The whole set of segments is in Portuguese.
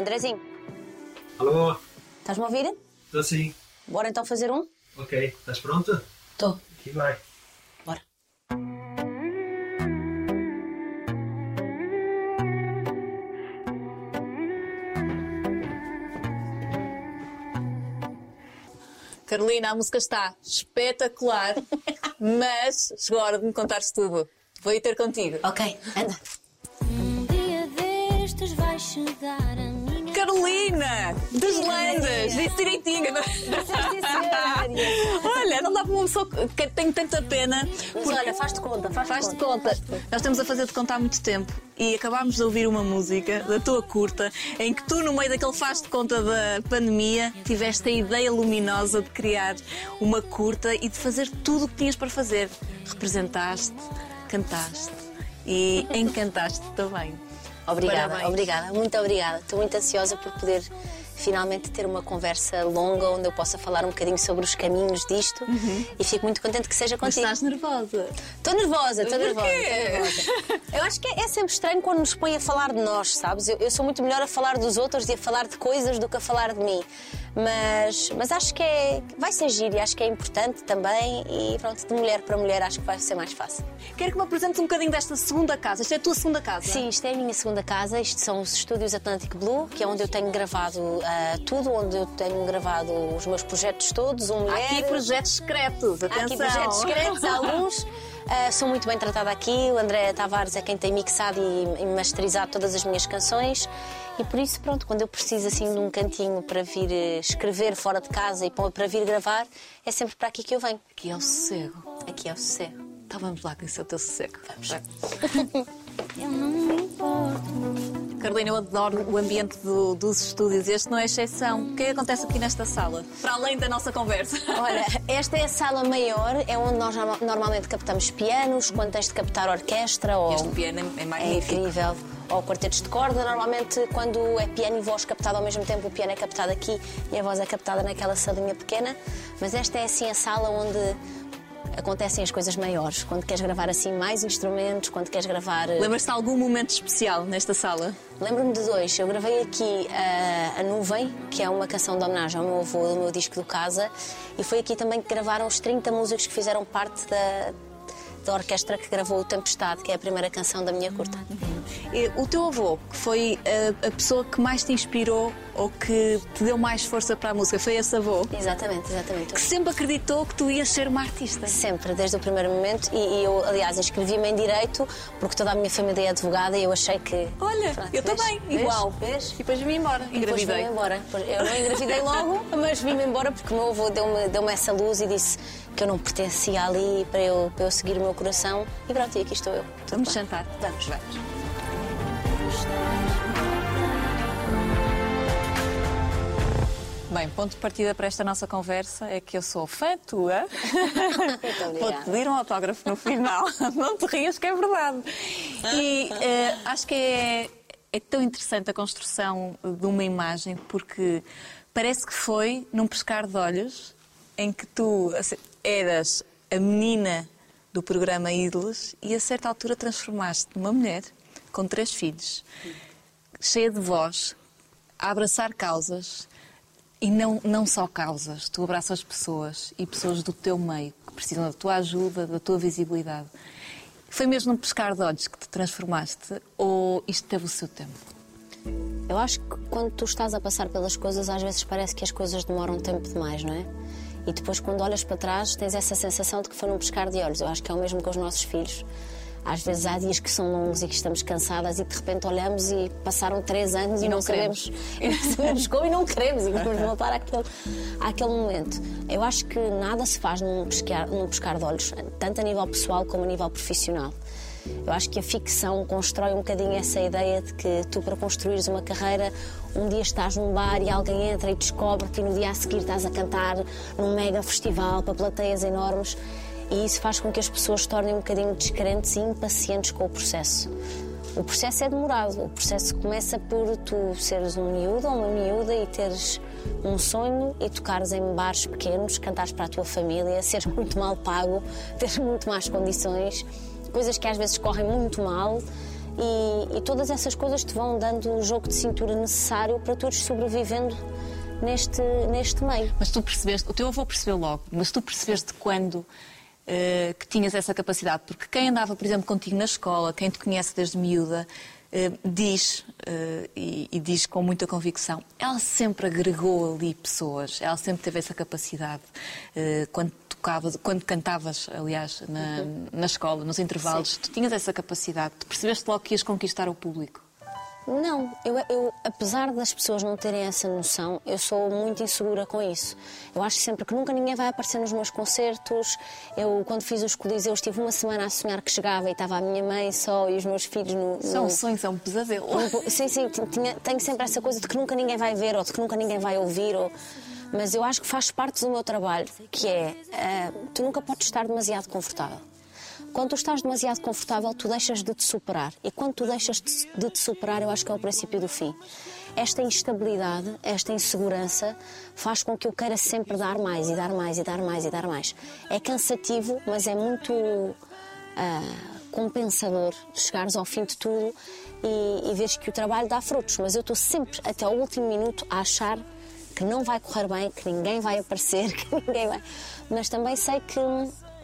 Andrezinho, Alô? estás-me a ouvir? Estou sim. Bora então fazer um? Ok. Estás pronta? Estou. Aqui vai. Bora. Carolina, a música está espetacular, mas chegou a hora de me contares tudo. Vou ir ter contigo. Ok, anda. Um dia destes vai chegar. Carolina, das lendas, disse direitinho. é? Olha, não dá para uma pessoa que tem tanta pena. Mas olha, faz-te conta, faz-te Faz-te conta. conta. Nós estamos a fazer de conta há muito tempo e acabámos de ouvir uma música da tua curta em que tu, no meio daquele faz de conta da pandemia, tiveste a ideia luminosa de criar uma curta e de fazer tudo o que tinhas para fazer. Representaste, cantaste e encantaste também. Obrigada, Parabéns. obrigada, muito obrigada. Estou muito ansiosa por poder finalmente ter uma conversa longa onde eu possa falar um bocadinho sobre os caminhos disto e fico muito contente que seja Uhum. Mas contigo. estás nervosa. Estou nervosa, estou nervosa, nervosa. Eu acho que é, é sempre estranho quando nos põe a falar de nós, sabes? Eu, eu sou muito melhor a falar dos outros e a falar de coisas do que a falar de mim. Mas, mas acho que é, vai ser giro e acho que é importante também. E pronto, de mulher para mulher acho que vai ser mais fácil. Quero que me apresentes um bocadinho desta segunda casa. Esta é a tua segunda casa? Sim, isto é a minha segunda casa. Isto são os estúdios Atlantic Blue, que é onde eu tenho gravado ah, tudo, onde eu tenho gravado os meus projetos todos. Um Há mulher. aqui projetos secretos, Há atenção. aqui projetos secretos, alguns. Ah, sou muito bem tratada aqui. O André Tavares é quem tem mixado e, e masterizado todas as minhas canções. E por isso, pronto, quando eu preciso assim de um cantinho para vir eh, escrever fora de casa e para para vir gravar, é sempre para aqui que eu venho. Aqui é o sossego. Aqui é o sossego. Então vamos lá conhecer o teu sossego. Vamos. Eu não me importo. Carolina, eu adoro o ambiente do- dos estúdios. Este não é exceção. O que é que acontece aqui nesta sala? Para além da nossa conversa. Olha, esta é a sala maior, é onde nós norma- normalmente captamos pianos, quando tens de captar orquestra ou. Este piano é- é É magnífico. incrível. Ou quartetos de corda, normalmente quando é piano e voz captado ao mesmo tempo, o piano é captado aqui e a voz é captada naquela salinha pequena. Mas esta é assim a sala onde acontecem as coisas maiores. Quando queres gravar assim mais instrumentos, quando queres gravar. eh, Lembras-te de algum momento especial nesta sala? Lembro-me de dois. Eu gravei aqui a, a Nuvem, que é uma canção de homenagem ao meu avô, do meu disco do Casa, e foi aqui também que gravaram os 30 músicos que fizeram parte da, da orquestra que gravou o Tempestade, que é a primeira canção da minha curta. O teu avô, que foi a, a pessoa que mais te inspirou ou que te deu mais força para a música, foi esse avô? Exatamente, exatamente. Que sempre acreditou que tu ias ser uma artista. Sempre, desde o primeiro momento, e, e eu, aliás, inscrevi-me em Direito, porque toda a minha família é advogada e eu achei que. Olha, Pronto, eu vês? também, Vês? igual. Vês? E depois vim embora, Depois engravidei. vim-me embora. Eu não engravidei logo, mas vim-me embora porque o meu avô deu-me deu essa luz e disse que eu não pertencia ali para eu, para eu seguir o meu coração. E pronto, e aqui estou eu. Tudo Vamos bem. sentar. Vamos. Vamos. Bem, ponto de partida para esta nossa conversa é que eu sou fã tua. Vou-te pedir um autógrafo no final. Não te rias, que é verdade. E eh, acho que é, é tão interessante a construção de uma imagem porque parece que foi num pescar de olhos em que tu assim, eras a menina do programa Ídolos e a certa altura transformaste numa mulher com três filhos, cheia de voz, a abraçar causas e não, não só causas, tu abraças pessoas e pessoas do teu meio que precisam da tua ajuda, da tua visibilidade. Foi mesmo num pescar de olhos que te transformaste ou isto teve o seu tempo? Eu acho que quando tu estás a passar pelas coisas, às vezes parece que as coisas demoram tempo demais, não é? E depois, quando olhas para trás, tens essa sensação de que foi num pescar de olhos. Eu acho que é o mesmo com os nossos filhos. Às vezes há dias que são longos e que estamos cansadas e de repente olhamos e passaram três anos e, E não não sabemos, e não sabemos como e não queremos e queremos voltar àquele, àquele momento. Eu acho que nada se faz num pescar, num pescar de olhos, tanto a nível pessoal como a nível profissional. Eu acho que a ficção constrói um bocadinho essa ideia de que tu, para construires uma carreira, um dia estás num bar e alguém entra e descobre-te e no dia a seguir estás a cantar num mega festival para plateias enormes. E isso faz com que as pessoas se tornem um bocadinho descrentes e impacientes com o processo. O processo é demorado. O processo começa por tu seres um miúdo ou uma miúda e teres um sonho e tocares em bares pequenos, cantares para a tua família, seres muito mal pago, teres muito más condições, coisas que às vezes correm muito mal E, e todas essas coisas te vão dando o jogo de cintura necessário para ires sobrevivendo neste, neste meio. Mas tu percebeste, o teu avô percebeu logo, mas tu percebeste quando eh, que tinhas essa capacidade? Porque quem andava, por exemplo, contigo na escola, quem te conhece desde miúda, diz, eh, e, e diz com muita convicção, ela sempre agregou ali pessoas, ela sempre teve essa capacidade. Eh, quando tocavas, quando cantavas, aliás, na, na escola, nos intervalos, tu tinhas essa capacidade, tu percebeste logo que ias conquistar o público. Não, eu, eu, apesar das pessoas não terem essa noção, eu sou muito insegura com isso. Eu acho sempre que nunca ninguém vai aparecer nos meus concertos. Eu, quando fiz os Coliseus, estive uma semana a sonhar que chegava e estava a minha mãe só e os meus filhos no. São no... sonhos, é um pesadelo. Sim, sim, tinha, tenho sempre essa coisa de que nunca ninguém vai ver ou de que nunca ninguém vai ouvir. Ou... Mas eu acho que faz parte do meu trabalho, que é uh, tu nunca podes estar demasiado confortável. Quando tu estás demasiado confortável, tu deixas de te superar. E quando tu deixas de te superar, eu acho que é o princípio do fim. Esta instabilidade, esta insegurança, faz com que eu queira sempre dar mais e dar mais e dar mais e dar mais. É cansativo, mas é muito uh, compensador chegares ao fim de tudo e, e veres que o trabalho dá frutos. Mas eu estou sempre, até ao último minuto, a achar que não vai correr bem, que ninguém vai aparecer, que ninguém vai. Mas também sei que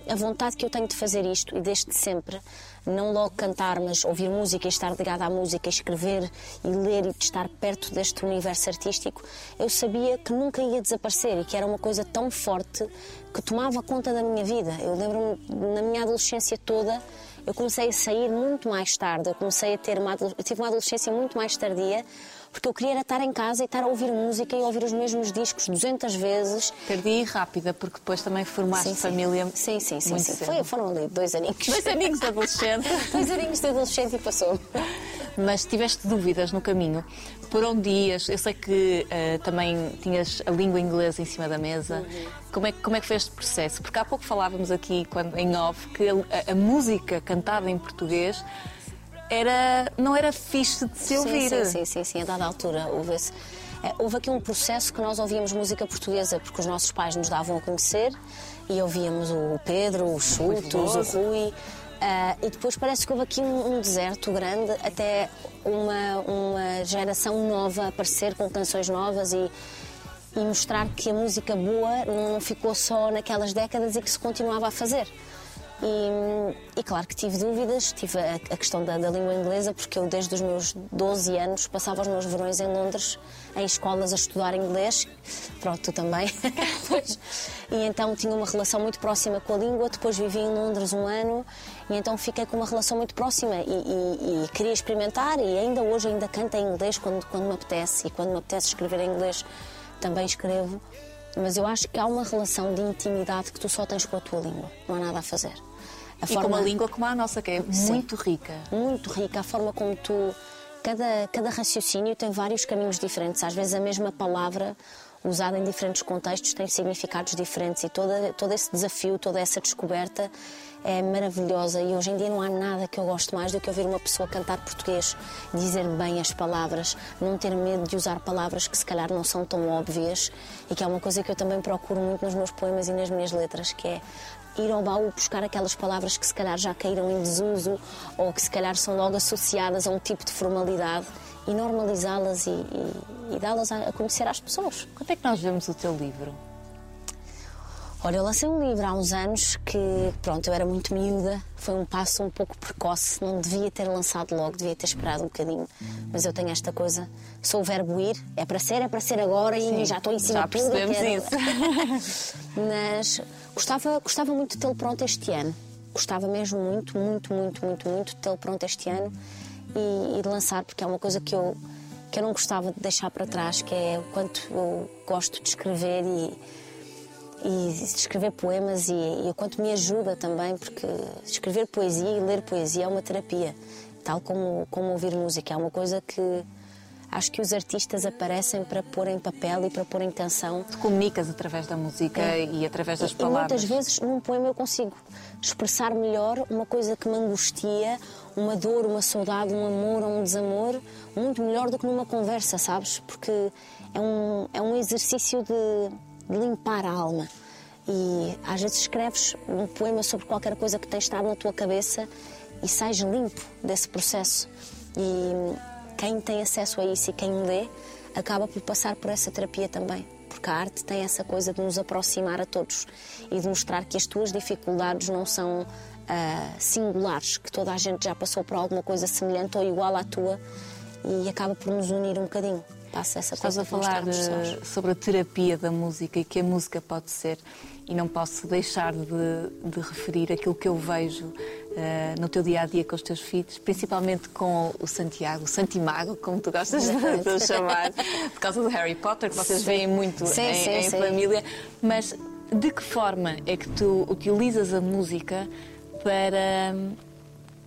a vontade que eu tenho de fazer isto e desde sempre, não logo cantar, mas ouvir música e estar ligada à música, escrever e ler e estar perto deste universo artístico, eu sabia que nunca ia desaparecer e que era uma coisa tão forte que tomava conta da minha vida. Eu lembro-me, na minha adolescência toda, eu comecei a sair muito mais tarde, eu comecei a ter uma, tive uma adolescência muito mais tardia, porque eu queria estar em casa e estar a ouvir música e ouvir os mesmos discos 200 vezes. Perdi rápida, porque depois também formaste sim, sim. família. Sim, sim, sim. sim. Foi, foram ali dois aninhos. Dois aninhos de adolescente. dois aninhos de adolescente e passou. Mas tiveste dúvidas no caminho. Por onde ias? Eu sei que uh, também tinhas a língua inglesa em cima da mesa. Uhum. Como, é, como é que foi este processo? Porque há pouco falávamos aqui quando, em off que a, a música cantada em português era, não era fixe de se ouvir. Sim, sim, sim, sim, a dada altura houve esse, é, houve aqui um processo que nós ouvíamos música portuguesa porque os nossos pais nos davam a conhecer e ouvíamos o Pedro, os Chutos, o Rui. Uh, e depois parece que houve aqui um, um, deserto grande até uma, uma geração nova aparecer com canções novas e, e mostrar que a música boa não ficou só naquelas décadas e que se continuava a fazer. E, e, claro que tive dúvidas, tive a, a questão da, da, língua inglesa, porque eu desde os meus 12 anos passava os meus verões em Londres, em escolas a estudar inglês, pronto, tu também. e então tinha uma relação muito próxima com a língua, depois vivi em Londres um ano e então fiquei com uma relação muito próxima e, e, e queria experimentar e ainda hoje ainda canto em inglês quando, quando me apetece e quando me apetece escrever em inglês também escrevo. Mas eu acho que há uma relação de intimidade que tu só tens com a tua língua, não há nada a fazer. A e forma... com uma língua como a nossa, que é Sim, muito rica. Muito rica. A forma como tu. Cada, cada raciocínio tem vários caminhos diferentes. Às vezes a mesma palavra usada em diferentes contextos tem significados diferentes e toda, todo esse desafio, toda essa descoberta é maravilhosa e hoje em dia não há nada que eu gosto mais do que ouvir uma pessoa cantar português, dizer bem as palavras, não ter medo de usar palavras que se calhar não são tão óbvias e que é uma coisa que eu também procuro muito nos meus poemas e nas minhas letras, que é ir ao baú buscar aquelas palavras que se calhar já caíram em desuso ou que se calhar são logo associadas a um tipo de formalidade e normalizá-las e, e, e dá-las a, a conhecer às pessoas. Quando é que nós vemos o teu livro? Olha, eu lancei um livro há uns anos que, pronto, eu era muito miúda, foi um passo um pouco precoce, não devia ter lançado logo, devia ter esperado um bocadinho. Mas eu tenho esta coisa, sou o verbo ir, é para ser, é para ser agora Sim, e já estou em cima já de tudo. Percebemos isso. Mas gostava, gostava muito de tê-lo pronto este ano. Gostava mesmo muito, muito, muito, muito, muito de tê-lo pronto este ano e, e de lançar, porque é uma coisa que eu, que eu não gostava de deixar para trás, que é o quanto eu gosto de escrever e e escrever poemas e, e o quanto me ajuda também, porque escrever poesia e ler poesia é uma terapia, tal como, como ouvir música. É uma coisa que acho que os artistas aparecem para pôr em papel e para pôr em canção. Tu comunicas através da música é. e através das e, palavras. E muitas vezes num poema eu consigo expressar melhor uma coisa que me angustia, uma dor, uma saudade, um amor ou um desamor, muito melhor do que numa conversa, sabes? Porque é um, é um exercício de limpar a alma. E às vezes escreves um poema sobre qualquer coisa que tem estado na tua cabeça e sais limpo desse processo. E quem tem acesso a isso e quem lê acaba por passar por essa terapia também. Porque a arte tem essa coisa de nos aproximar a todos e de mostrar que as tuas dificuldades não são ah, singulares, que toda a gente já passou por alguma coisa semelhante ou igual à tua e acaba por nos unir um bocadinho. Passa essa Estás coisa a de falar sós. sobre a terapia da música e que a música pode ser, e não posso deixar de, de referir aquilo que eu vejo eh, no teu dia a dia com os teus filhos, principalmente com o Santiago, o Santimago, como tu gostas de, de chamar, por causa do Harry Potter, que vocês Sim. veem muito Sim, em, sim, em família. Mas de que forma é que tu utilizas a música para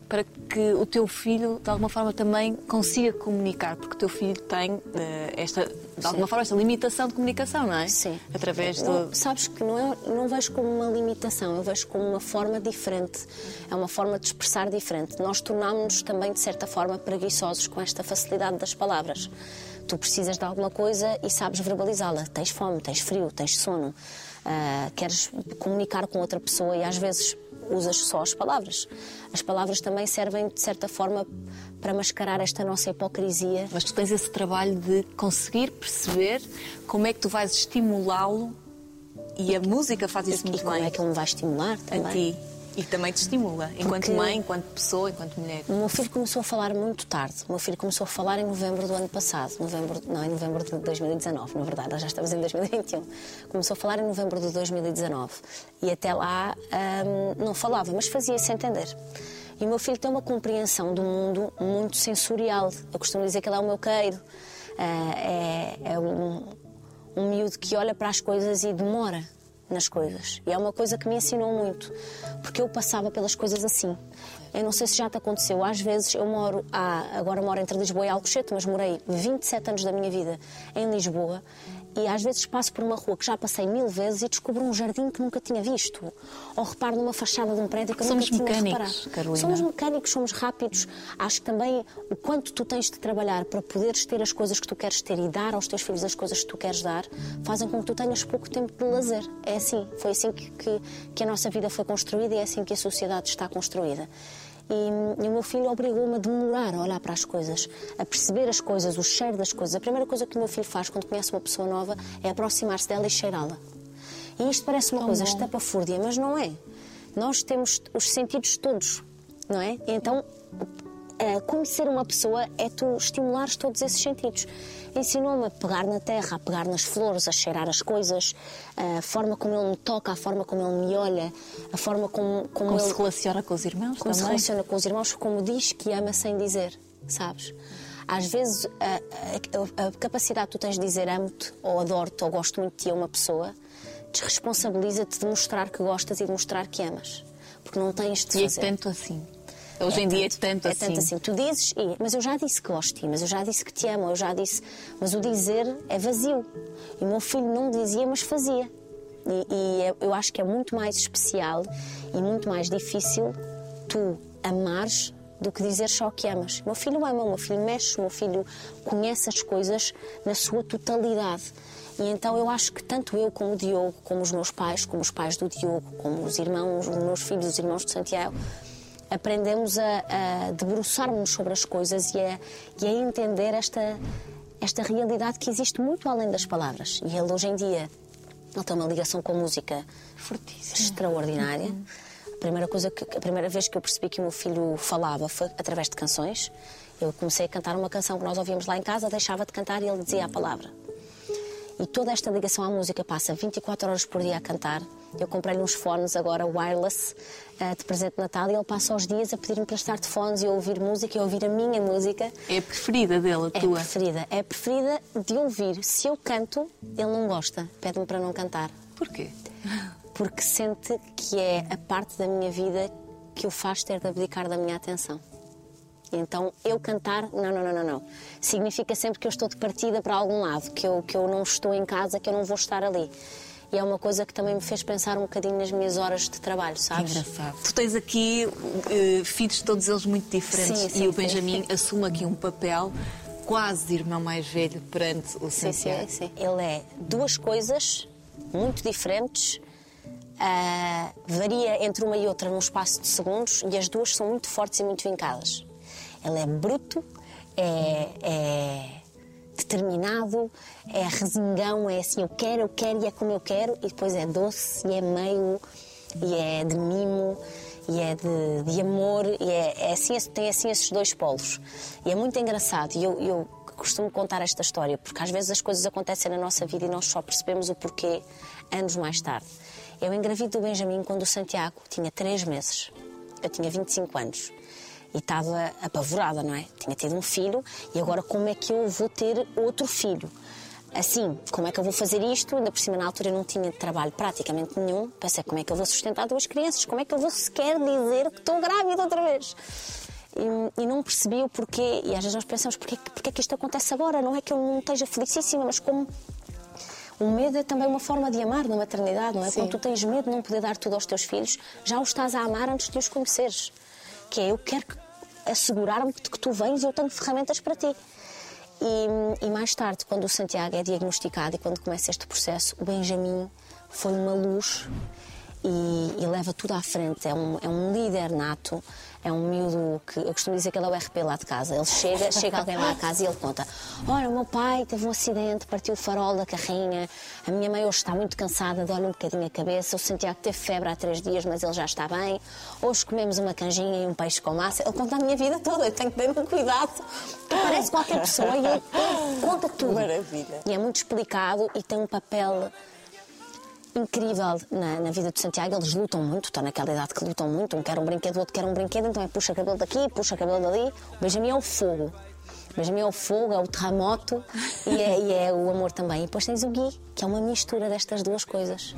para que o teu filho, de alguma forma, também consiga comunicar, porque o teu filho tem eh, esta, de alguma forma, esta limitação de comunicação, não é? Sim. Através do. Sabes que não, é, não vejo como uma limitação, eu vejo como uma forma diferente. É uma forma de expressar diferente. Nós tornámos-nos também, de certa forma, preguiçosos com esta facilidade das palavras. Tu precisas de alguma coisa e sabes verbalizá-la. Tens fome, tens frio, tens sono, ah, queres comunicar com outra pessoa e às vezes usas só as palavras. As palavras também servem, de certa forma, para mascarar esta nossa hipocrisia Mas tu tens esse trabalho de conseguir perceber como é que tu vais estimulá-lo e a música faz isso e muito como bem é que ele me vai estimular a também. ti. E também te estimula, enquanto Porque- mãe, enquanto pessoa, enquanto mulher. O meu filho começou a falar muito tarde. O meu filho começou a falar em novembro do ano passado. Novembro, não, em novembro de 2019, na verdade. Nós já estamos em 2021. Começou a falar em novembro de 2019. E até lá hum, não falava, mas fazia-se entender. E o meu filho tem uma compreensão do mundo muito sensorial. Eu costumo dizer que ele é o meu queiro. Ah, é é um, um miúdo que olha para as coisas e demora nas coisas. E é uma coisa que me ensinou muito, porque eu passava pelas coisas assim. Eu não sei se já te aconteceu, às vezes eu moro, há, agora moro entre Lisboa e Alcochete, mas morei 27 anos da minha vida em Lisboa e às vezes passo por uma rua que já passei mil vezes e descubro um jardim que nunca tinha visto. Ou reparo numa fachada de um prédio que Somos nunca tinha mecânicos, reparado. Carolina. Somos mecânicos, somos rápidos. Acho que também o quanto tu tens de trabalhar para poderes ter as coisas que tu queres ter e dar aos teus filhos as coisas que tu queres dar, fazem com que tu tenhas pouco tempo de lazer. É assim, foi assim que, que, que a nossa vida foi construída e é assim que a sociedade está construída. E, e o meu filho obrigou-me a demorar a olhar para as coisas, a perceber as coisas, o cheiro das coisas. A primeira coisa que o meu filho faz quando conhece uma pessoa nova é aproximar-se dela e cheirá-la. E isto parece uma coisa estapafúrdia, mas não é. Nós temos os sentidos todos, não é? Então, conhecer uma pessoa é tu estimulares todos esses sentidos. Ensinou-me a pegar na terra, a pegar nas flores, a cheirar as coisas, a forma como ele me toca, a forma como ele me olha, a forma como, como, Como ele se relaciona com os irmãos como se também. relaciona com os irmãos, como diz que ama sem dizer, sabes? Às vezes a, a- a capacidade que tu tens de dizer amo-te, ou adoro-te, ou gosto muito de ti a uma pessoa, desresponsabiliza-te de mostrar que gostas e de mostrar que amas. Porque não tens de E é fazer. tanto assim. Hoje em dia é tanto é assim. tanto assim. Tu dizes, e- mas eu já disse que gosto de ti, mas eu já disse que te amo, eu já disse. Mas o dizer é vazio. E o meu filho não dizia, mas fazia. E, e é- eu acho que é muito mais especial e muito mais difícil tu amares do que dizer só que amas. O meu filho ama, o meu filho mexe, o meu filho conhece as coisas na sua totalidade. E então eu acho que tanto eu como o Diogo, como os meus pais, como os pais do Diogo, como os irmãos, os meus filhos, os irmãos de Santiago, aprendemos a, a debruçar-nos sobre as coisas e a, e a entender esta, esta realidade que existe muito além das palavras. E ele hoje em dia ele tem uma ligação com a música Fortíssimo. extraordinária. A primeira, coisa que, a primeira vez que eu percebi que o meu filho falava foi através de canções. Eu comecei a cantar uma canção que nós ouvíamos lá em casa, deixava de cantar e ele dizia a palavra. E toda esta ligação à música passa 24 horas por dia a cantar. Eu comprei-lhe uns fones agora wireless eh, de presente de Natal e ele passa os dias a pedir-me para estar de fones e a ouvir música e a ouvir a minha música. É a preferida dele, a É tua. preferida. É preferida de ouvir. Se eu canto, ele não gosta. Pede-me para não cantar. Porquê? Porque sente que é a parte da minha vida que o faz ter de abdicar da minha atenção. Então, eu cantar, não, não, não, não, não. Significa sempre que eu estou de partida para algum lado, que eu, que eu não estou em casa, que eu não vou estar ali. E é uma coisa que também me fez pensar um bocadinho nas minhas horas de trabalho, Que sabes? engraçado. Tu tens aqui eh, filhos, todos eles muito diferentes, Sim, sim, e o Benjamin sim. assume aqui um papel quase de irmão mais velho perante o Sim, sim, sim. Ele é duas coisas muito diferentes ah, varia entre uma e outra num espaço de segundos e as duas são muito fortes e muito vincadas. Ele é bruto, é, é determinado, é resingão, é assim, eu quero, eu quero e é como eu quero, e depois é doce e é meio, e é de mimo, e é de, de amor, e é, é assim, tem assim esses dois polos. E é muito engraçado, e eu, eu costumo contar esta história, porque às vezes as coisas acontecem na nossa vida e nós só percebemos o porquê anos mais tarde. Eu engravido do Benjamin quando o Santiago tinha 3 meses. Eu tinha 25 anos. E estava apavorada, não é? Tinha tido um filho e agora como é que eu vou ter outro filho? Assim, como é que eu vou fazer isto? Ainda por cima, na altura, eu não tinha trabalho praticamente nenhum. Pensei, como é que eu vou sustentar duas crianças? Como é que eu vou sequer dizer que estou grávida outra vez? E, e não percebi o porquê. E às vezes nós pensamos, porquê, porquê que isto acontece agora? Não é que eu não esteja felicíssima, mas como o medo é também uma forma de amar na maternidade, não é? Sim. Quando tu tens medo de não poder dar tudo aos teus filhos, já os estás a amar antes de os conheceres. Que é, eu quero que- assegurar-me de que tu vens e eu tenho ferramentas para ti. E, e mais tarde, quando o Santiago é diagnosticado e quando começa este processo, o Benjamin foi uma luz e, e leva tudo à frente. É um, é um líder nato, é um miúdo que eu costumo dizer que ele é o RP lá de casa. Ele chega, chega alguém lá à casa e ele conta: Olha, o meu pai teve um acidente, partiu o farol da carrinha, a minha mãe hoje está muito cansada, dói-lhe um bocadinho a cabeça, o Santiago teve febre há três dias, mas ele já está bem. Hoje comemos uma canjinha e um peixe com massa. Ele conta a minha vida toda, eu tenho que ter um cuidado, que parece qualquer pessoa e ele conta tudo. Maravilha. E é muito explicado e tem um papel incrível na, na vida de Santiago. Eles lutam muito, estão naquela idade que lutam muito. Um quer um brinquedo, o outro quer um brinquedo, então é puxa cabelo daqui, puxa cabelo dali. O Benjamin é o fogo. O Benjamin é o fogo, é o terremoto e é, e é o amor também. E depois tens o Gui, que é uma mistura destas duas coisas.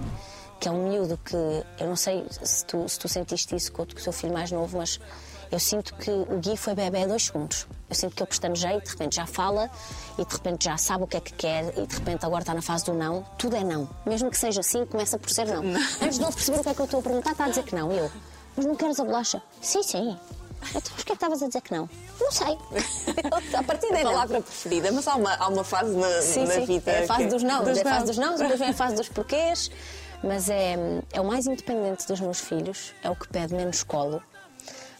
Que é um miúdo que, eu não sei se tu, se tu sentiste isso com o teu filho mais novo, mas eu sinto que o Gui foi bebê dois segundos. Eu sinto que ele pestanejei, de repente já fala e de repente já sabe o que é que quer e de repente agora está na fase do não. Tudo é não. Mesmo que seja assim, começa por ser não. Antes de ele perceber o que é que eu estou a perguntar, está a dizer que não. Eu, mas não queres a bolacha? Sim, sim. Então, porquê é que estavas a dizer que não? Não sei. a partir daí A não. palavra preferida, mas há uma, há uma fase na, Sim, na sim. vida. É a fase que- dos não, é a fase dos não, depois vem a fase dos porquês. Mas é, é o mais independente dos meus filhos, é o que pede menos colo,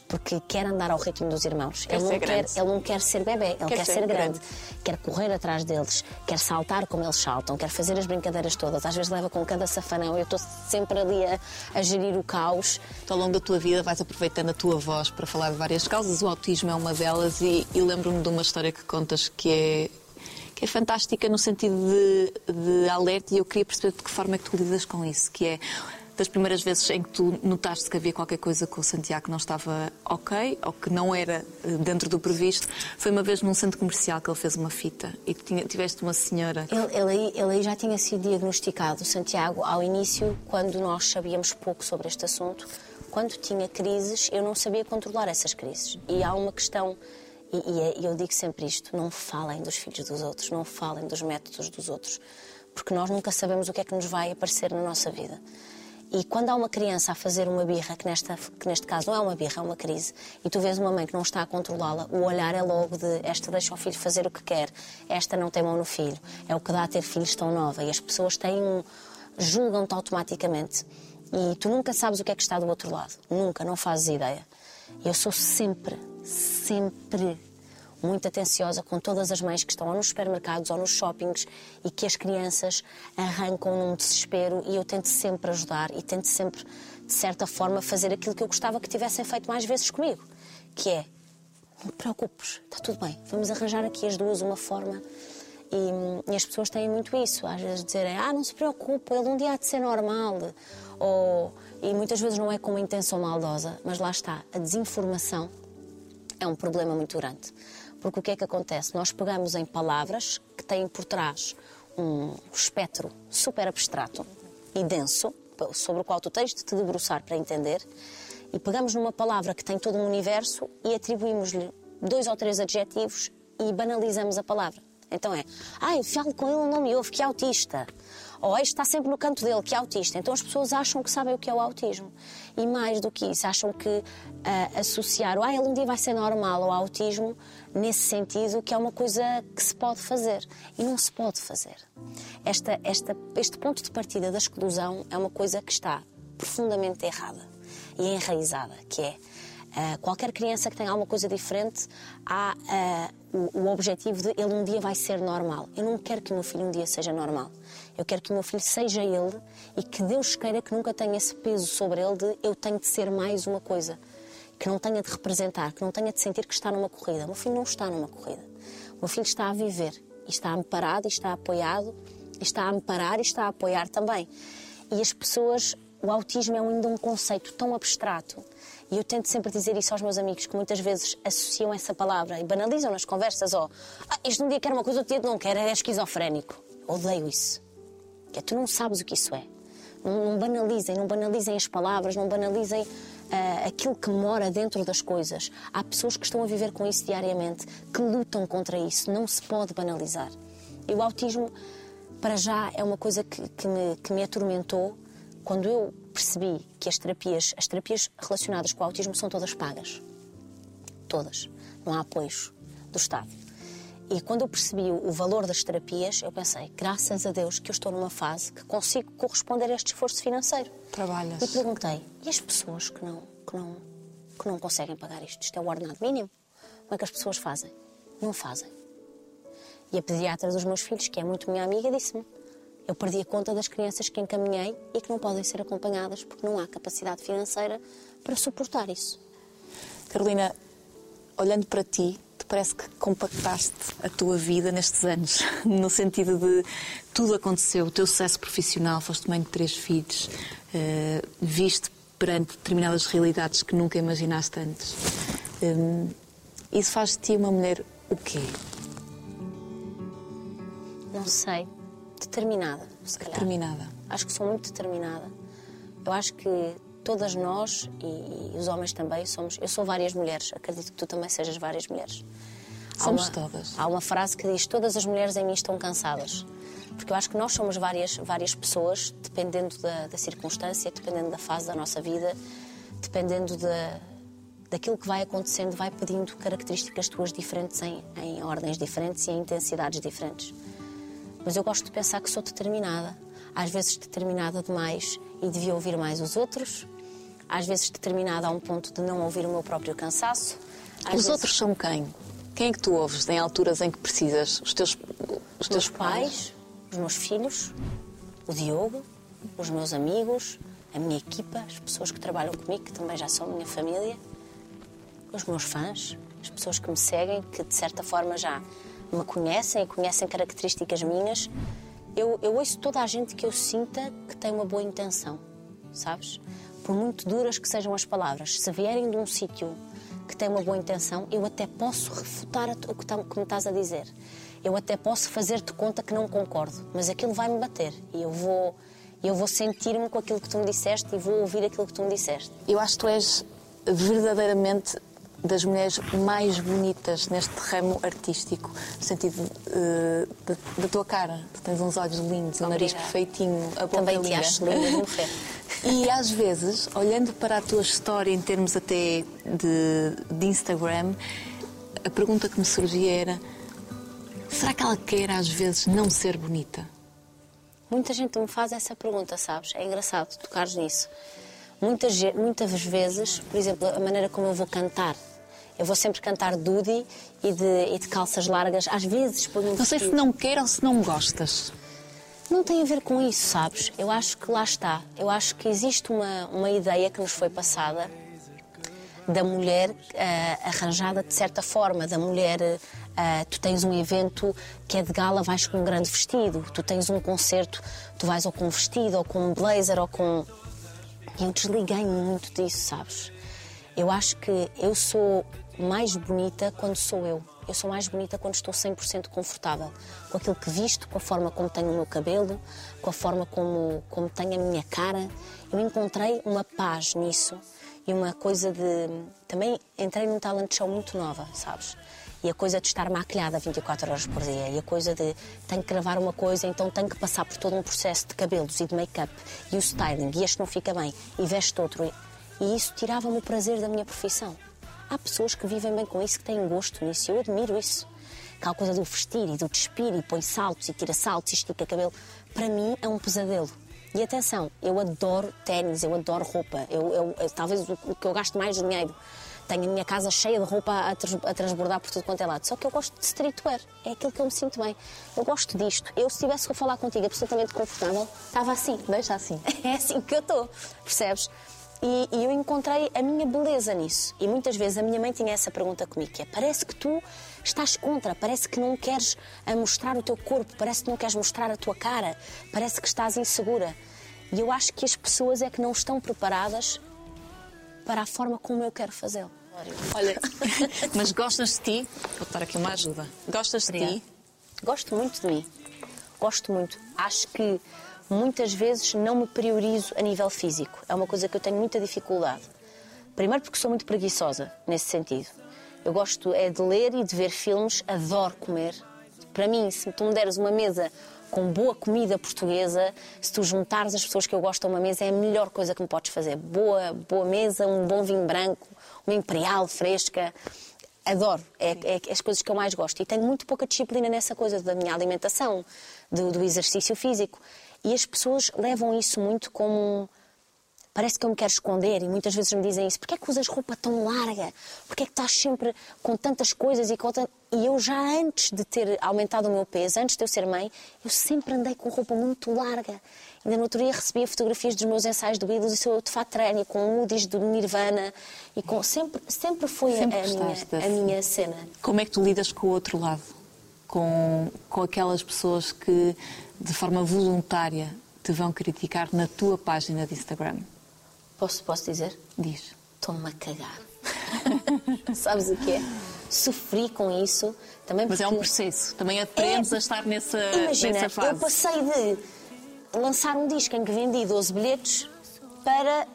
porque quer andar ao ritmo dos irmãos. Quer ele, não quer, ele não quer ser bebê, ele quer, ser ser grande. grande. Quer correr atrás deles, quer saltar como eles saltam, quer fazer as brincadeiras todas. Às vezes leva com cada safanão. Eu estou sempre ali a, a gerir o caos. Ao longo da tua vida vais aproveitando a tua voz para falar de várias causas. O autismo é uma delas e, e lembro-me de uma história que contas que é, que é fantástica no sentido de, de alerta e eu queria perceber de que forma é que tu lidas com isso, que é das primeiras vezes em que tu notaste que havia qualquer coisa com o Santiago que não estava ok ou que não era eh, dentro do previsto, foi uma vez num centro comercial que ele fez uma fita e tinha- tiveste uma senhora Ele, ele aí, ele aí já tinha sido diagnosticado, Santiago, ao início, quando nós sabíamos pouco sobre este assunto. Quando tinha crises, eu não sabia controlar essas crises. E há uma questão, e é- e eu digo sempre isto: não falem dos filhos dos outros, não falem dos métodos dos outros, porque nós nunca sabemos o que é que nos vai aparecer na nossa vida. E quando há uma criança a fazer uma birra, que, nesta, que neste caso não é uma birra, é uma crise, e tu vês uma mãe que não está a controlá-la, o olhar é logo de esta deixa o filho fazer o que quer, esta não tem mão no filho. É o que dá a ter filhos tão nova. E as pessoas têm um, julgam-te automaticamente. E tu nunca sabes o que é que está do outro lado. Nunca, não fazes ideia. Eu sou sempre, sempre muito atenciosa com todas as mães que estão ou nos supermercados ou nos shoppings e que as crianças arrancam num desespero e eu tento sempre ajudar e tento sempre, de certa forma, fazer aquilo que eu gostava que tivessem feito mais vezes comigo, que é não te preocupes, está tudo bem, vamos arranjar aqui as duas uma forma. E, e as pessoas têm muito isso, às vezes dizerem, ah, não se preocupe, ele um dia há de ser normal. Ou, e muitas vezes não é com uma intenção maldosa, mas lá está, a desinformação é um problema muito grande. Porque o que é que acontece? Nós pegamos em palavras que têm por trás um espectro super abstrato e denso, sobre o qual tu tens de te debruçar para entender, e pegamos numa palavra que tem todo um universo e atribuímos-lhe dois ou três adjetivos e banalizamos a palavra. Então é, eu falo com ele, não me ouve, que é autista. Ou este está sempre no canto dele, que é autista. Então as pessoas acham que sabem o que é o autismo. E mais do que isso, acham que ah, associar o, ah, ele um dia vai ser normal ao autismo, nesse sentido, que é uma coisa que se pode fazer. E não se pode fazer. Esta, esta, este ponto de partida da exclusão é uma coisa que está profundamente errada e enraizada, que é ah, qualquer criança que tenha alguma coisa diferente, há ah, o, o objetivo de ele um dia vai ser normal. Eu não quero que o meu filho um dia seja normal. Eu quero que o meu filho seja ele e que Deus queira que nunca tenha esse peso sobre ele de eu tenho de ser mais uma coisa. Que não tenha de representar, que não tenha de sentir que está numa corrida. O meu filho não está numa corrida. O meu filho está a viver e está amparado e está apoiado e está a amparar e está a apoiar também. E as pessoas, o autismo é ainda um conceito tão abstrato e eu tento sempre dizer isso aos meus amigos que muitas vezes associam essa palavra e banalizam nas conversas. Ó, oh, ah, este um dia quer uma coisa, outro dia não quer, é esquizofrénico. Odeio isso. Que é, tu não sabes o que isso é. Não, não banalizem, não banalizem as palavras, não banalizem uh, aquilo que mora dentro das coisas. Há pessoas que estão a viver com isso diariamente, que lutam contra isso. Não se pode banalizar. E o autismo, para já, é uma coisa que, que, me, que me atormentou quando eu percebi que as terapias, as terapias relacionadas com o autismo são todas pagas. Todas. Não há apoios do Estado. E quando eu percebi o valor das terapias, eu pensei, graças a Deus que eu estou numa fase que consigo corresponder a este esforço financeiro. Trabalhas. E perguntei, e as pessoas que não, que não, que não conseguem pagar isto? Isto é o ordenado mínimo? Como é que as pessoas fazem? Não fazem. E a pediatra dos meus filhos, que é muito minha amiga, disse-me, eu perdi a conta das crianças que encaminhei e que não podem ser acompanhadas porque não há capacidade financeira para suportar isso. Carolina, olhando para ti, parece que compactaste a tua vida nestes anos, no sentido de tudo aconteceu, o teu sucesso profissional, foste mãe de três filhos, uh, viste perante determinadas realidades que nunca imaginaste antes. Um, isso faz de ti uma mulher o quê? Não sei determinada, se calhar. Determinada. Acho que sou muito determinada. Eu acho que todas nós, e, e, os homens também, somos. Eu sou várias mulheres, acredito que tu também sejas várias mulheres. Somos há uma, todas. Há uma frase que diz: Todas as mulheres em mim estão cansadas. Porque eu acho que nós somos várias, várias pessoas, dependendo da, da circunstância, dependendo da fase da nossa vida, dependendo da, daquilo que vai acontecendo, vai pedindo características tuas diferentes em, em ordens diferentes e em intensidades diferentes. Mas eu gosto de pensar que sou determinada. Às vezes determinada demais e devia ouvir mais os outros. Às vezes determinada a um ponto de não ouvir o meu próprio cansaço. Os vezes... outros são quem? Quem é que tu ouves em alturas em que precisas? Os teus, os teus pais, pais, os meus filhos, o Diogo, os meus amigos, a minha equipa, as pessoas que trabalham comigo, que também já são minha família, os meus fãs, as pessoas que me seguem, que de certa forma já me conhecem e conhecem características minhas, eu, eu ouço toda a gente que eu sinta que tem uma boa intenção, sabes? Por muito duras que sejam as palavras, se vierem de um sítio que tem uma boa intenção, eu até posso refutar o que, me estás a dizer. Eu até posso fazer-te conta que não concordo, mas aquilo vai-me bater e eu vou, eu vou sentir-me com aquilo que tu me disseste e vou ouvir aquilo que tu me disseste. Eu acho que tu és verdadeiramente das mulheres mais bonitas neste ramo artístico, no sentido uh, da, tua cara. Tu tens uns olhos lindos, um nariz perfeitinho, a boca Também te acho linda morrer. E às vezes, olhando para a tua história em termos até de, de Instagram, a pergunta que me surgia era: será que ela quer às vezes não ser bonita? Muita gente me faz essa pergunta, sabes? É engraçado tocares nisso. Muitas, muitas vezes, por exemplo, a maneira como eu vou cantar. Eu vou sempre cantar Dudi e de, e de calças largas. Às vezes ponho um Não sei se não quer ou se não gostas. Não tem a ver com isso, sabes? Eu acho que lá está. Eu acho que existe uma, uma ideia que nos foi passada da mulher uh, arranjada de certa forma, da mulher. Uh, tu tens um evento que é de gala, vais com um grande vestido. Tu tens um concerto, tu vais ou com um vestido, ou com um blazer, ou com eu desliguei muito disso, sabes? Eu acho que eu sou mais bonita quando sou eu. Eu sou mais bonita quando estou 100% confortável com aquilo que visto, com a forma como tenho o meu cabelo, com a forma como, como tenho a minha cara. Eu encontrei uma paz nisso e uma coisa de. Também entrei num talent show muito nova, sabes? E a coisa de estar maquilhada 24 horas por dia, e a coisa de tenho que gravar uma coisa, então tenho que passar por todo um processo de cabelos e de make-up e o styling, e este não fica bem, e veste outro. E isso tirava-me o prazer da minha profissão. Há pessoas que vivem bem com isso, que têm gosto nisso, eu admiro isso. Aquela coisa do vestir e do despir, e põe saltos e tira saltos e estica cabelo. Para mim é um pesadelo. E atenção, eu adoro ténis, eu adoro roupa. Eu, eu- eu- talvez o, o que eu gasto mais dinheiro. Tenho a minha casa cheia de roupa a, trans- a transbordar por tudo quanto é lado. Só que eu gosto de streetwear. É aquilo que eu me sinto bem. Eu gosto disto. Eu, se estivesse a falar contigo absolutamente confortável, estava assim. Deixa assim. É assim que eu estou, percebes? E, e eu encontrei a minha beleza nisso. E muitas vezes a minha mãe tinha essa pergunta comigo, que é, parece que tu estás contra, parece que não queres a mostrar o teu corpo, parece que não queres mostrar a tua cara, parece que estás insegura. E eu acho que as pessoas é que não estão preparadas para a forma como eu quero fazê-lo. Olha, mas gostas de ti? Vou dar aqui uma ajuda. Gostas de ti? Gosto muito de mim. Gosto muito. Acho que muitas vezes não me priorizo a nível físico. É uma coisa que eu tenho muita dificuldade. Primeiro porque sou muito preguiçosa nesse sentido. Eu gosto é de ler e de ver filmes, adoro comer. Para mim, se tu me deres uma mesa com boa comida portuguesa, se tu juntares as pessoas que eu gosto a uma mesa, é a melhor coisa que me podes fazer. Boa, boa mesa, um bom vinho branco, uma imperial fresca. Adoro, é, é as coisas que eu mais gosto. E tenho muito pouca disciplina nessa coisa da minha alimentação, do, do exercício físico. E as pessoas levam isso muito como. Parece que eu me quero esconder e muitas vezes me dizem isso. Porquê é que usas roupa tão larga? Porquê é que estás sempre com tantas coisas e com tan- E eu já antes de ter aumentado o meu peso, antes de eu ser mãe, eu sempre andei com roupa muito larga. Ainda no outro dia recebia fotografias dos meus ensaios do Beatles e sou eu de fato treino, com hoodies do Nirvana e com... Sempre, sempre foi a- Sempre a, minha, a minha cena. Como é que tu lidas com o outro lado? Com, com aquelas pessoas que, de forma voluntária, te vão criticar na tua página de Instagram? Posso, posso dizer? Diz. Estou-me a cagar. Sabes o que é? Sofri com isso também Mas é um processo. Também aprendes É. a estar nessa, Imagina, nessa eu fase. passei de lançar um disco em que vendi 12 bilhetes para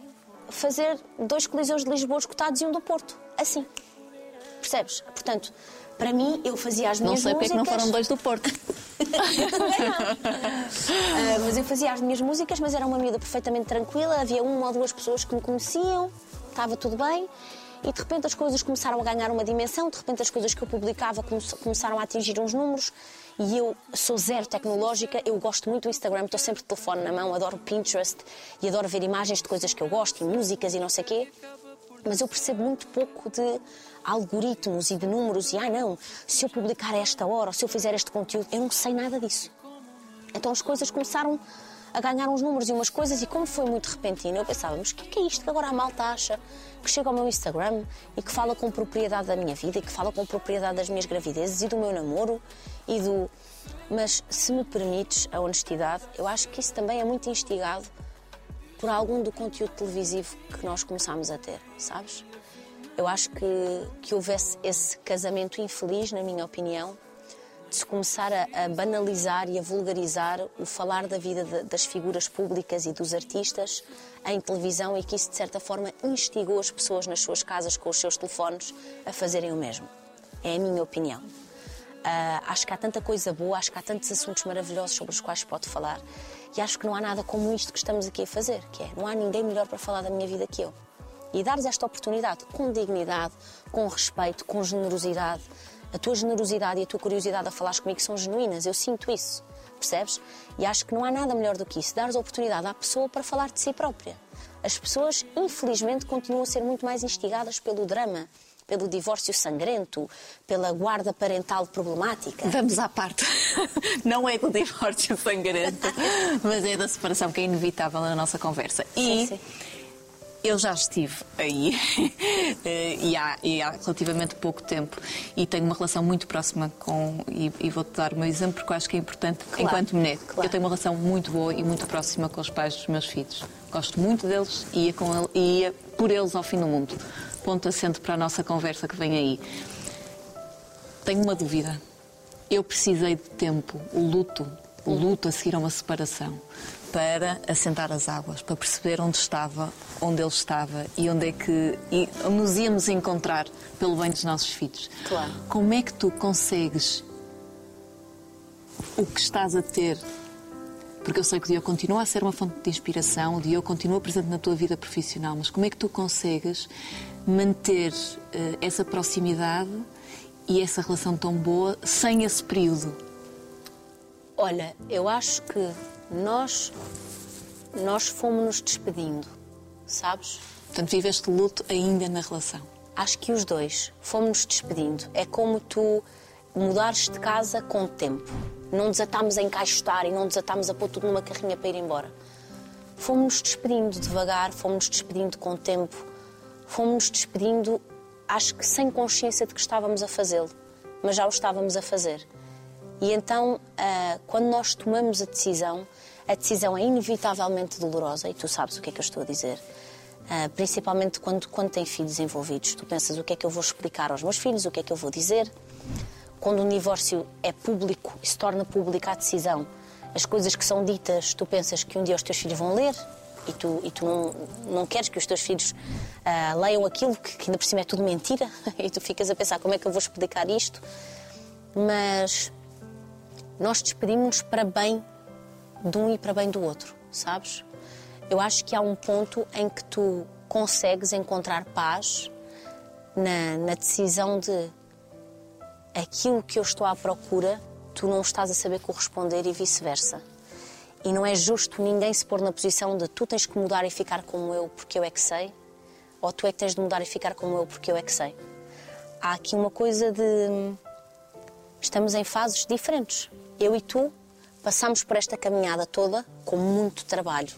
fazer dois coliseus de Lisboa escutados e um do Porto. Assim. Percebes? Portanto, para mim, eu fazia as Não minhas sei porque é que não músicas... foram dois do Porto. Não. Ah, mas eu fazia as minhas músicas, mas era uma miúda perfeitamente tranquila. Havia uma ou duas pessoas que me conheciam, estava tudo bem. E de repente as coisas começaram a ganhar uma dimensão, de repente as coisas que eu publicava come- começaram a atingir uns números. E eu sou zero tecnológica, eu gosto muito do Instagram, estou sempre de telefone na mão, adoro Pinterest e adoro ver imagens de coisas que eu gosto e músicas e não sei o quê. Mas eu percebo muito pouco de algoritmos e de números e, ah não, se eu publicar a esta hora ou se eu fizer este conteúdo, eu não sei nada disso. Então as coisas começaram a ganhar uns números e umas coisas, e como foi muito repentino, eu pensava, mas o que é, que é isto que agora a malta acha? Que chega ao meu Instagram e que fala com propriedade da minha vida e que fala com propriedade das minhas gravidezes e do meu namoro e do. Mas se me permites a honestidade, eu acho que isso também é muito instigado por algum do conteúdo televisivo que nós começámos a ter, sabes? Eu acho que, que houvesse esse casamento infeliz, na minha opinião, de se começar a, a banalizar e a vulgarizar o falar da vida de- das figuras públicas e dos artistas em televisão e que isso, de certa forma, instigou as pessoas nas suas casas com os seus telefones a fazerem o mesmo. É a minha opinião. Ah, acho que há tanta coisa boa, acho que há tantos assuntos maravilhosos sobre os quais pode falar e acho que não há nada como isto que estamos aqui a fazer, que é não há ninguém melhor para falar da minha vida que eu. E dar-lhes esta oportunidade com dignidade, com respeito, com generosidade. A tua generosidade e a tua curiosidade a falares comigo são genuínas, eu sinto isso, percebes? E acho que não há nada melhor do que isso, dares a oportunidade à pessoa para falar de si própria. As pessoas, infelizmente, continuam a ser muito mais instigadas pelo drama, pelo divórcio sangrento, pela guarda parental problemática. Vamos à parte. Não é do divórcio sangrento, mas é da separação que é inevitável na nossa conversa. E Sim, sim. eu já estive aí eh, e, há, e há relativamente pouco tempo e tenho uma relação muito próxima com. E, e vou-te dar o meu exemplo porque eu acho que é importante Claro, enquanto mulher. claro. Eu tenho uma relação muito boa e muito próxima com os pais dos meus filhos. Gosto muito deles e ia, com ele, e ia por eles ao fim do mundo. Ponto assento para a nossa conversa que vem aí. Tenho uma dúvida. Eu precisei de tempo, o luto, o luto a seguir a uma separação, para assentar as águas, para perceber onde estava, onde ele estava e onde é que nos íamos encontrar pelo bem dos nossos filhos. Claro. Como é que tu consegues o que estás a ter? Porque eu sei que o Diogo continua a ser uma fonte de inspiração, o Diogo continua presente na tua vida profissional, mas como é que tu consegues manter eh, essa proximidade e essa relação tão boa sem esse período? Olha, eu acho que nós nós fomos-nos despedindo, sabes? Portanto, viveste luto ainda na relação. Acho que os dois fomos-nos despedindo. É como tu mudares de casa com o tempo. Não desatámos a encaixotar e não desatámos a pôr tudo numa carrinha para ir embora. Fomos-nos despedindo devagar, fomos-nos despedindo com o tempo, fomos-nos despedindo, acho que sem consciência de que estávamos a fazê-lo, mas já o estávamos a fazer. E então, ah, quando nós tomamos a decisão, a decisão é inevitavelmente dolorosa, e tu sabes o que é que eu estou a dizer. Ah, principalmente quando, quando tem filhos envolvidos. Tu pensas o que é que eu vou explicar aos meus filhos, o que é que eu vou dizer. Quando o divórcio é público e se torna pública a decisão, as coisas que são ditas, tu pensas que um dia os teus filhos vão ler e tu, e tu não, não queres que os teus filhos ah, leiam aquilo que, que ainda por cima é tudo mentira e tu ficas a pensar como é que eu vou explicar isto. Mas nós despedimos-nos para bem de um e para bem do outro, sabes? Eu acho que há um ponto em que tu consegues encontrar paz na, na decisão de aquilo que eu estou à procura, tu não estás a saber corresponder e vice-versa. E não é justo ninguém se pôr na posição de tu tens que mudar e ficar como eu porque eu é que sei, ou tu é que tens de mudar e ficar como eu porque eu é que sei. Há aqui uma coisa de. Estamos em fases diferentes. Eu e tu passamos por esta caminhada toda com muito trabalho,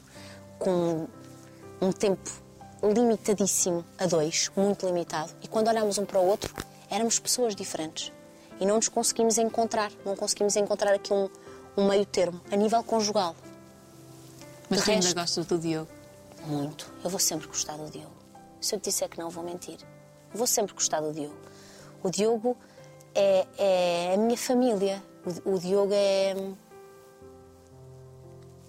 com um tempo limitadíssimo a dois, muito limitado. E quando olhamos um para o outro, éramos pessoas diferentes. E não nos conseguimos encontrar, não conseguimos encontrar aqui um, um meio termo, a nível conjugal. Mas De tu ainda gostas do Diogo. Muito. Eu vou sempre gostar do Diogo. Se eu te disser que não, vou mentir. Eu vou sempre gostar do Diogo. O Diogo é, é a minha família. O, o Diogo é.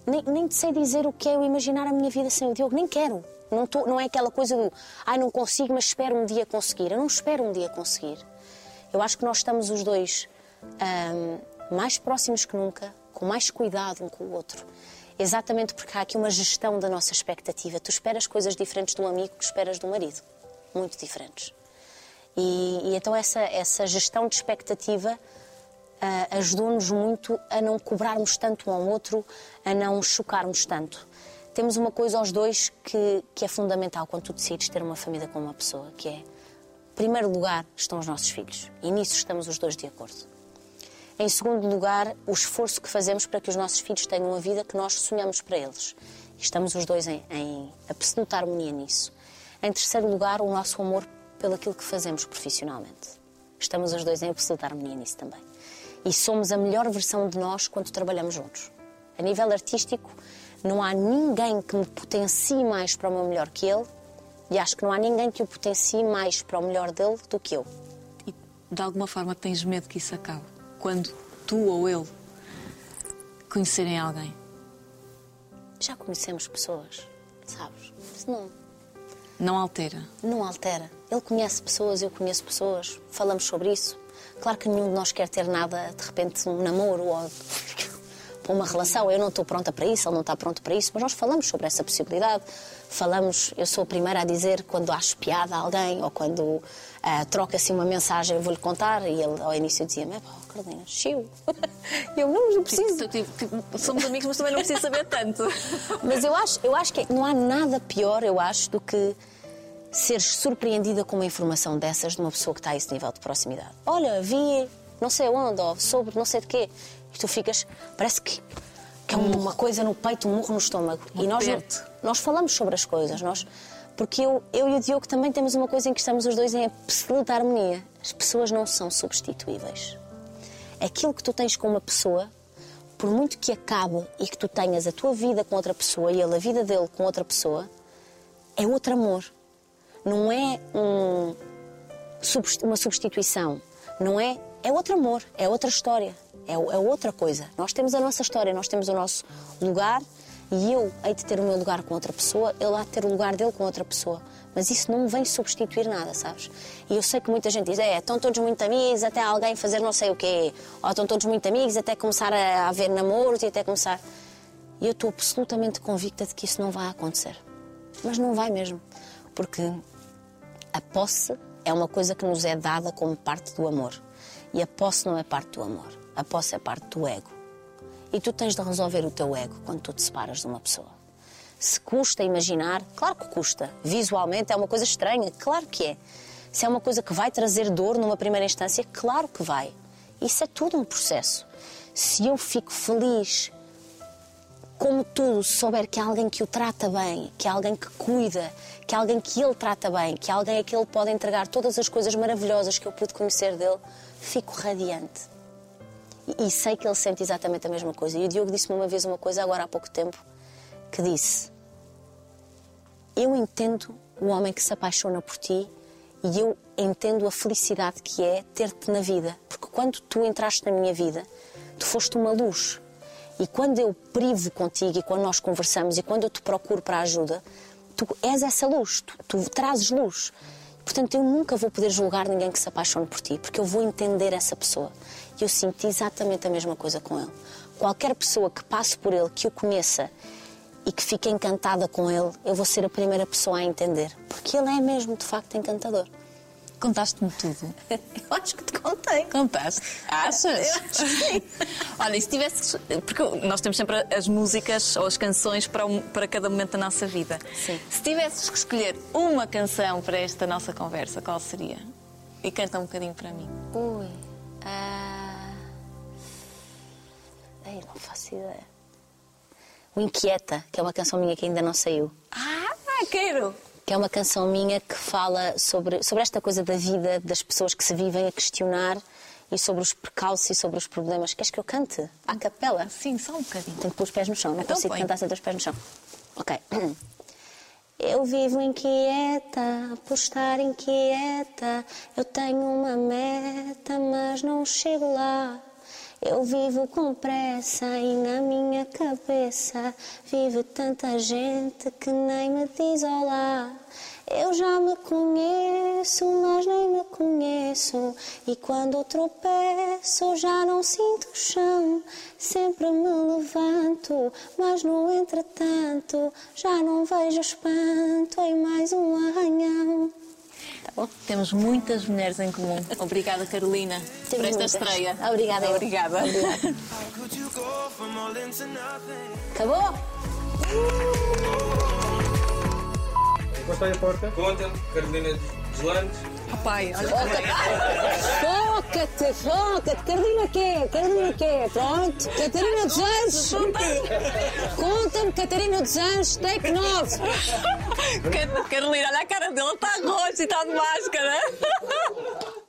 Nem, nem te sei dizer o que é eu imaginar a minha vida sem o Diogo. Nem quero. Não, tô- não é aquela coisa do ai, não consigo, mas espero um dia conseguir. Eu não espero um dia conseguir. Eu acho que nós estamos os dois ahm, mais próximos que nunca, com mais cuidado um com o outro. Exatamente porque há aqui uma gestão da nossa expectativa. Tu esperas coisas diferentes de um amigo que esperas do marido. Muito diferentes. E, e então essa, essa gestão de expectativa ah, ajudou-nos muito a não cobrarmos tanto um ao outro, a não chocarmos tanto. Temos uma coisa aos dois que, que é fundamental quando tu decides ter uma família com uma pessoa, que é, primeiro lugar, estão os nossos filhos. E nisso estamos os dois de acordo. Em segundo lugar, o esforço que fazemos para que os nossos filhos tenham a vida que nós sonhamos para eles. Estamos os dois em, em absoluta harmonia nisso. Em terceiro lugar, o nosso amor pelo aquilo que fazemos profissionalmente. Estamos os dois em absoluta harmonia nisso também. E somos a melhor versão de nós quando trabalhamos juntos. A nível artístico, não há ninguém que me potencie mais para o meu melhor que ele, e acho que não há ninguém que o potencie mais para o melhor dele do que eu. E de alguma forma tens medo que isso acabe. Quando tu ou ele conhecerem alguém. Já conhecemos pessoas, sabes? Isso não, Não altera. não altera. Ele conhece pessoas, eu conheço pessoas, falamos sobre isso. Claro que nenhum de nós quer ter nada, de repente, um namoro ou para uma relação. Eu não estou pronta para isso, ele não está pronto para isso, mas nós falamos sobre essa possibilidade. Falamos, eu sou a primeira a dizer quando acho piada a alguém ou quando ah, troca assim uma mensagem, eu vou-lhe contar. E ele ao início dizia-me: pá, Carolina, chiu. Eu não, não preciso. Tipo, tipo, somos amigos, mas também não preciso saber tanto. Mas eu acho, eu acho que não há nada pior, eu acho, do que seres surpreendida com uma informação dessas de uma pessoa que está a esse nível de proximidade. Olha, vi não sei onde, ou sobre não sei de quê. E tu ficas, parece que, que é uma coisa no peito, um murro no estômago. E nós, aperto. nós falamos sobre as coisas, nós, porque eu, eu e o Diogo também temos uma coisa em que estamos os dois em absoluta harmonia. As pessoas não são substituíveis. Aquilo que tu tens com uma pessoa, por muito que acabe e que tu tenhas a tua vida com outra pessoa e ele a vida dele com outra pessoa, é outro amor. Não é um, uma substituição. Não é. É outro amor, é outra história, é, é outra coisa. Nós temos a nossa história, nós temos o nosso lugar e eu hei de ter o meu lugar com outra pessoa, ele há de ter o lugar dele com outra pessoa. Mas isso não vem substituir nada, sabes? E eu sei que muita gente diz: é, estão todos muito amigos até alguém fazer não sei o quê, ou estão todos muito amigos até começar a haver namoros e até começar. E eu estou absolutamente convicta de que isso não vai acontecer. Mas não vai mesmo. Porque a posse é uma coisa que nos é dada como parte do amor. E a posse não é parte do amor. A posse é parte do ego. E tu tens de resolver o teu ego quando tu te separas de uma pessoa. Se custa imaginar, claro que custa. Visualmente é uma coisa estranha, claro que é. Se é uma coisa que vai trazer dor numa primeira instância, claro que vai. Isso é tudo um processo. Se eu fico feliz, como tudo, se souber que há alguém que o trata bem, que há alguém que cuida, que há alguém que ele trata bem, que há alguém a que ele pode entregar todas as coisas maravilhosas que eu pude conhecer dele, fico radiante. E, sei que ele sente exatamente a mesma coisa. E o Diogo disse-me uma vez uma coisa, agora há pouco tempo, que disse: Eu entendo o homem que se apaixona por ti e eu entendo a felicidade que é ter-te na vida. Porque quando tu entraste na minha vida, tu foste uma luz. E quando eu privo contigo e quando nós conversamos e quando eu te procuro para ajuda, tu és essa luz, tu, tu trazes luz. Portanto, eu nunca vou poder julgar ninguém que se apaixone por ti, porque eu vou entender essa pessoa. E eu sinto exatamente a mesma coisa com ele. Qualquer pessoa que passe por ele, que o conheça e que fique encantada com ele, eu vou ser a primeira pessoa a entender. Porque ele é mesmo, de facto, encantador. Contaste-me tudo. Eu acho que te contei. Contaste? Achas? Olha, e se tivesse. Porque nós temos sempre as músicas ou as canções para, um- para cada momento da nossa vida. Sim. Se tivesses que escolher uma canção para esta nossa conversa, qual seria? E canta um bocadinho para mim. Ui. Ah... Ei, não faço ideia. O Inquieta, que é uma canção minha que ainda não saiu. Ah, quero! Que é uma canção minha que fala sobre, sobre esta coisa da vida, das pessoas que se vivem a questionar e sobre os percalços e sobre os problemas. Queres que eu cante? À capela? Sim, só um bocadinho. Tenho que pôr os pés no chão, não Então consigo põe. cantar sem ter os pés no chão. Ok. Eu vivo inquieta por estar inquieta. Eu tenho uma meta, mas não chego lá. Eu vivo com pressa e na minha cabeça vive tanta gente que nem me diz olá. Eu já me conheço, mas nem me conheço. E quando tropeço, já não sinto o chão. Sempre me levanto, mas no entretanto, já não vejo espanto em mais um arranhão. Tá bom? Temos muitas mulheres em comum. Obrigada, Carolina, por Temos esta muitas. estreia. Obrigada. Obrigada. Obrigada. Acabou? Encosta aí a porta. Conta, Carolina Deslandes. Pai, olha. Foca-te, foca-te. Carolina quê? Carolina quê? Pronto. Catarina dos Anjos. Conta-me, Catarina dos Anjos, take 9. Carolina, olha a cara dela, está roxa e está de máscara.